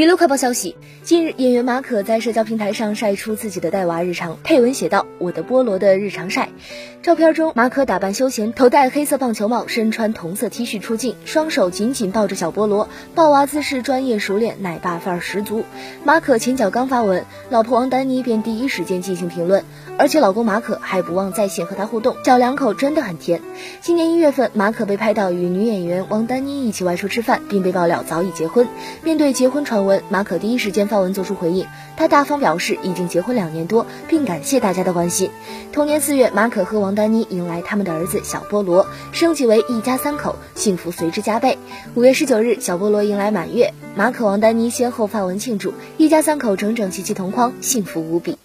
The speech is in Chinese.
娱乐快报消息：近日，演员马可在社交平台上晒出自己的带娃日常，配文写道：“我的菠萝的日常晒。”照片中，马可打扮休闲，头戴黑色棒球帽，身穿同色 T 恤出镜，双手紧紧抱着小菠萝，抱娃姿势专业熟练，奶爸范儿十足。马可前脚刚发文，老婆王丹妮便第一时间进行评论，而且老公马可还不忘在线和他互动，小两口真的很甜。今年一月份，马可被拍到与女演员王丹妮一起外出吃饭，并被爆料早已结婚。面对结婚传闻，马可第一时间发文做出回应，他大方表示已经结婚两年多，并感谢大家的关心。同年四月，马可和王丹妮迎来他们的儿子小菠萝，升级为一家三口，幸福随之加倍。五月十九日，小菠萝迎来满月，马可、王丹妮先后发文庆祝，一家三口整整齐齐同框，幸福无比。